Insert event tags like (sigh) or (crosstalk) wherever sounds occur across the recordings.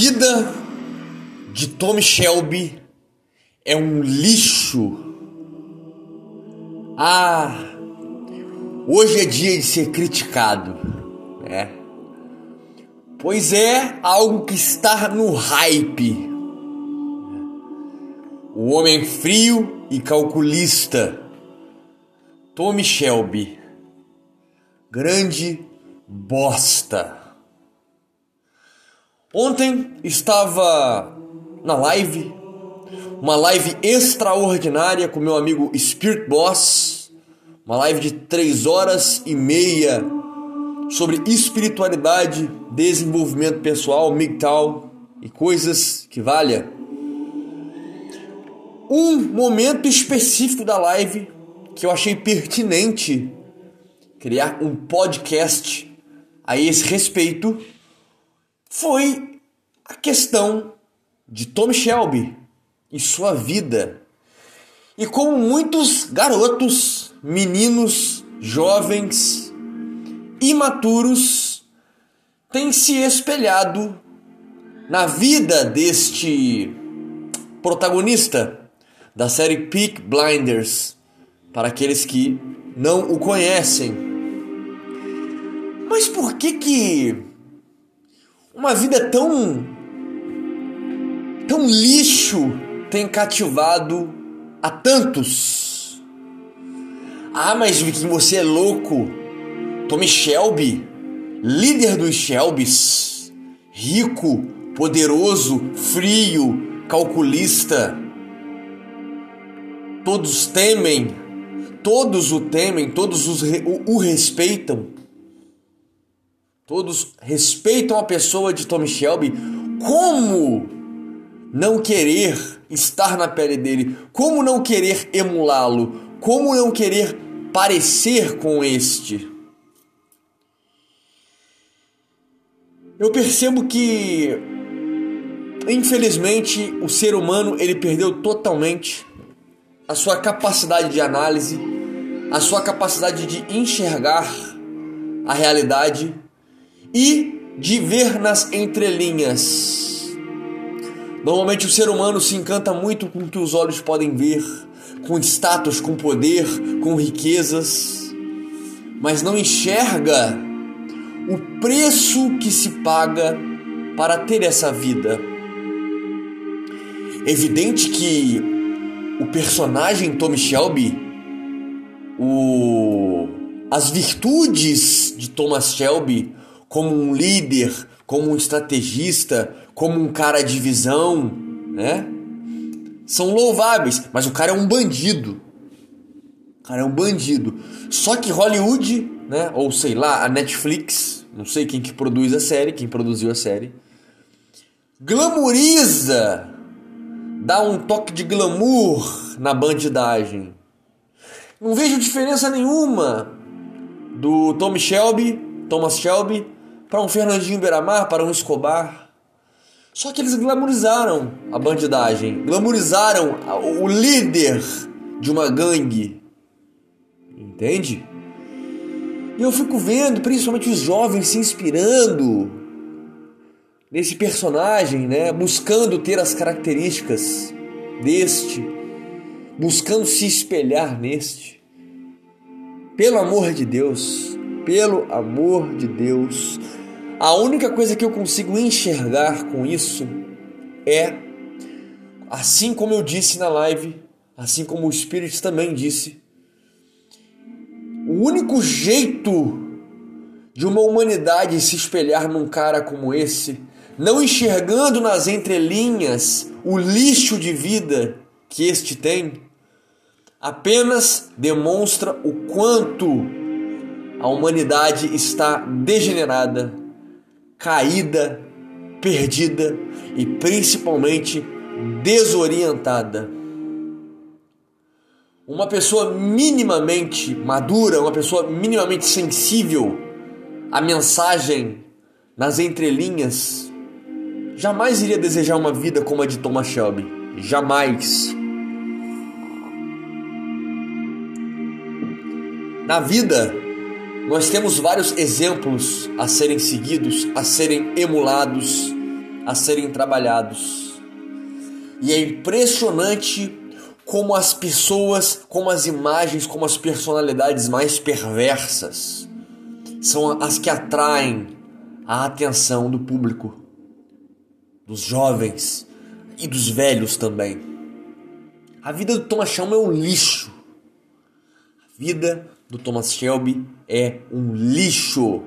vida de Tommy Shelby é um lixo. Ah, hoje é dia de ser criticado, né? Pois é algo que está no hype. O homem frio e calculista, Tommy Shelby, grande bosta. Ontem estava na live, uma live extraordinária com meu amigo Spirit Boss, uma live de três horas e meia sobre espiritualidade, desenvolvimento pessoal, MGTOW e coisas que valha. Um momento específico da live que eu achei pertinente criar um podcast a esse respeito foi a questão de Tom Shelby e sua vida. E como muitos garotos, meninos, jovens, imaturos têm se espelhado na vida deste protagonista da série Peak Blinders, para aqueles que não o conhecem. Mas por que que uma vida tão tão lixo tem cativado a tantos. Ah, mas Vicky, você é louco. Tommy Shelby, líder dos Shelbys, rico, poderoso, frio, calculista. Todos temem, todos o temem, todos os, o, o respeitam. Todos respeitam a pessoa de Tommy Shelby. Como não querer estar na pele dele? Como não querer emulá-lo? Como não querer parecer com este? Eu percebo que infelizmente o ser humano ele perdeu totalmente a sua capacidade de análise, a sua capacidade de enxergar a realidade e de ver nas entrelinhas. Normalmente o ser humano se encanta muito com o que os olhos podem ver, com status, com poder, com riquezas, mas não enxerga o preço que se paga para ter essa vida. Evidente que o personagem Tommy Shelby, o, as virtudes de Thomas Shelby, como um líder, como um estrategista, como um cara de visão, né? São louváveis, mas o cara é um bandido. O cara é um bandido. Só que Hollywood, né, ou sei lá, a Netflix, não sei quem que produz a série, quem produziu a série, glamoriza, dá um toque de glamour na bandidagem. Não vejo diferença nenhuma do Tom Shelby, Thomas Shelby, para um Fernandinho Beiramar, para um Escobar. Só que eles glamorizaram a bandidagem, glamorizaram o líder de uma gangue. Entende? E eu fico vendo, principalmente os jovens se inspirando nesse personagem, né? Buscando ter as características deste, buscando se espelhar neste. Pelo amor de Deus, pelo amor de Deus, a única coisa que eu consigo enxergar com isso é, assim como eu disse na live, assim como o Spirit também disse, o único jeito de uma humanidade se espelhar num cara como esse, não enxergando nas entrelinhas o lixo de vida que este tem, apenas demonstra o quanto a humanidade está degenerada, caída, perdida e principalmente desorientada. Uma pessoa minimamente madura, uma pessoa minimamente sensível à mensagem nas entrelinhas, jamais iria desejar uma vida como a de Thomas Shelby. Jamais. Na vida, nós temos vários exemplos a serem seguidos, a serem emulados, a serem trabalhados. E é impressionante como as pessoas, como as imagens, como as personalidades mais perversas são as que atraem a atenção do público, dos jovens e dos velhos também. A vida do Shelby é um lixo. A vida do Thomas Shelby é um lixo.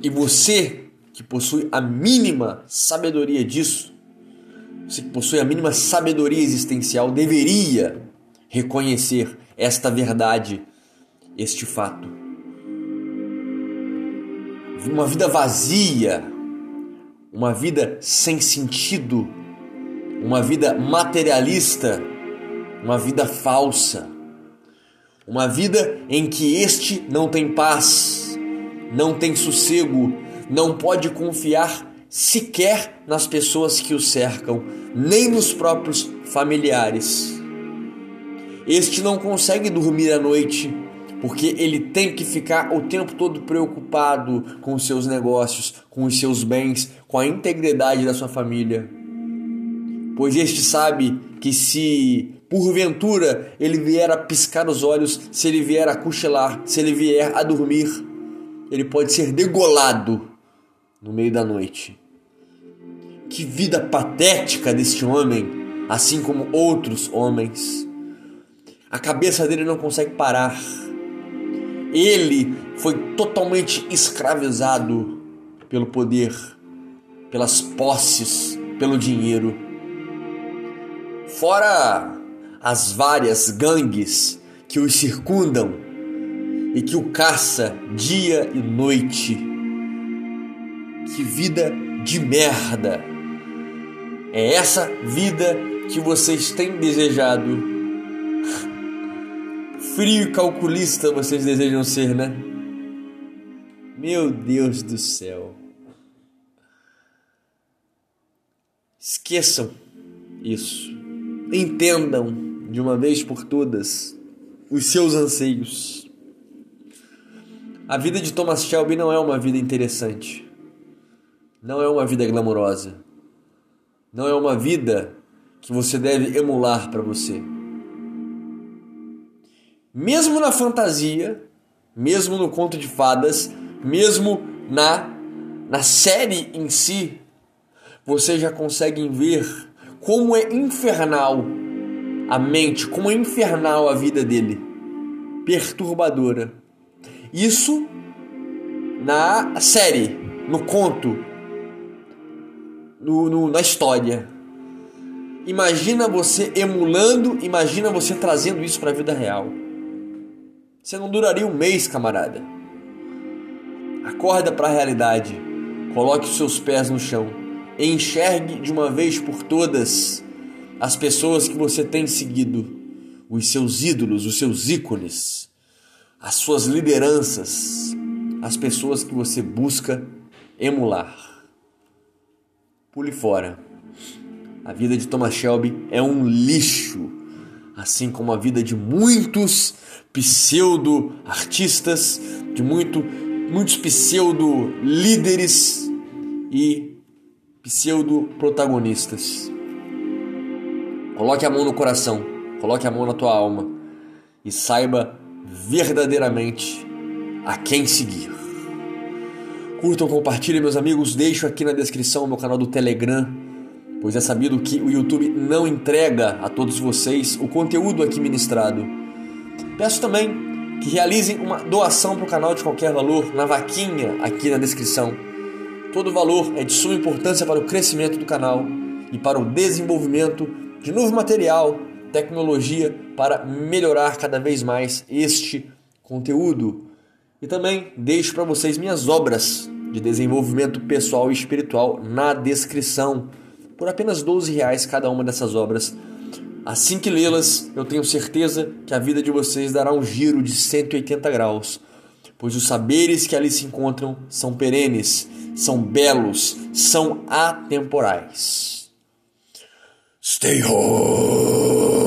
E você que possui a mínima sabedoria disso, você que possui a mínima sabedoria existencial, deveria reconhecer esta verdade, este fato. Uma vida vazia, uma vida sem sentido, uma vida materialista, uma vida falsa, uma vida em que este não tem paz, não tem sossego, não pode confiar sequer nas pessoas que o cercam, nem nos próprios familiares. Este não consegue dormir à noite porque ele tem que ficar o tempo todo preocupado com os seus negócios, com os seus bens, com a integridade da sua família pois este sabe que se porventura ele vier a piscar os olhos, se ele vier a cochilar, se ele vier a dormir, ele pode ser degolado no meio da noite. Que vida patética deste homem, assim como outros homens. A cabeça dele não consegue parar. Ele foi totalmente escravizado pelo poder, pelas posses, pelo dinheiro fora as várias gangues que os circundam e que o caça dia e noite. Que vida de merda! É essa vida que vocês têm desejado. (laughs) Frio e calculista vocês desejam ser, né? Meu Deus do céu. Esqueçam isso entendam de uma vez por todas os seus anseios. A vida de Thomas Shelby não é uma vida interessante. Não é uma vida glamourosa. Não é uma vida que você deve emular para você. Mesmo na fantasia, mesmo no conto de fadas, mesmo na na série em si, você já consegue ver como é infernal a mente, como é infernal a vida dele. Perturbadora. Isso na série, no conto, no, no, na história. Imagina você emulando, imagina você trazendo isso para a vida real. Você não duraria um mês, camarada. Acorda para a realidade. Coloque os seus pés no chão enxergue de uma vez por todas as pessoas que você tem seguido, os seus ídolos, os seus ícones, as suas lideranças, as pessoas que você busca emular. Pule fora. A vida de Thomas Shelby é um lixo, assim como a vida de muitos pseudo-artistas, de muito, muitos pseudo-líderes e pseudo-protagonistas. Coloque a mão no coração, coloque a mão na tua alma e saiba verdadeiramente a quem seguir. Curtam, compartilhem, meus amigos. Deixo aqui na descrição o meu canal do Telegram, pois é sabido que o YouTube não entrega a todos vocês o conteúdo aqui ministrado. Peço também que realizem uma doação para o canal de qualquer valor na vaquinha aqui na descrição Todo valor é de suma importância para o crescimento do canal e para o desenvolvimento de novo material, tecnologia para melhorar cada vez mais este conteúdo. E também deixo para vocês minhas obras de desenvolvimento pessoal e espiritual na descrição, por apenas 12 reais cada uma dessas obras. Assim que lê-las, eu tenho certeza que a vida de vocês dará um giro de 180 graus, pois os saberes que ali se encontram são perenes são belos, são atemporais. Stay home!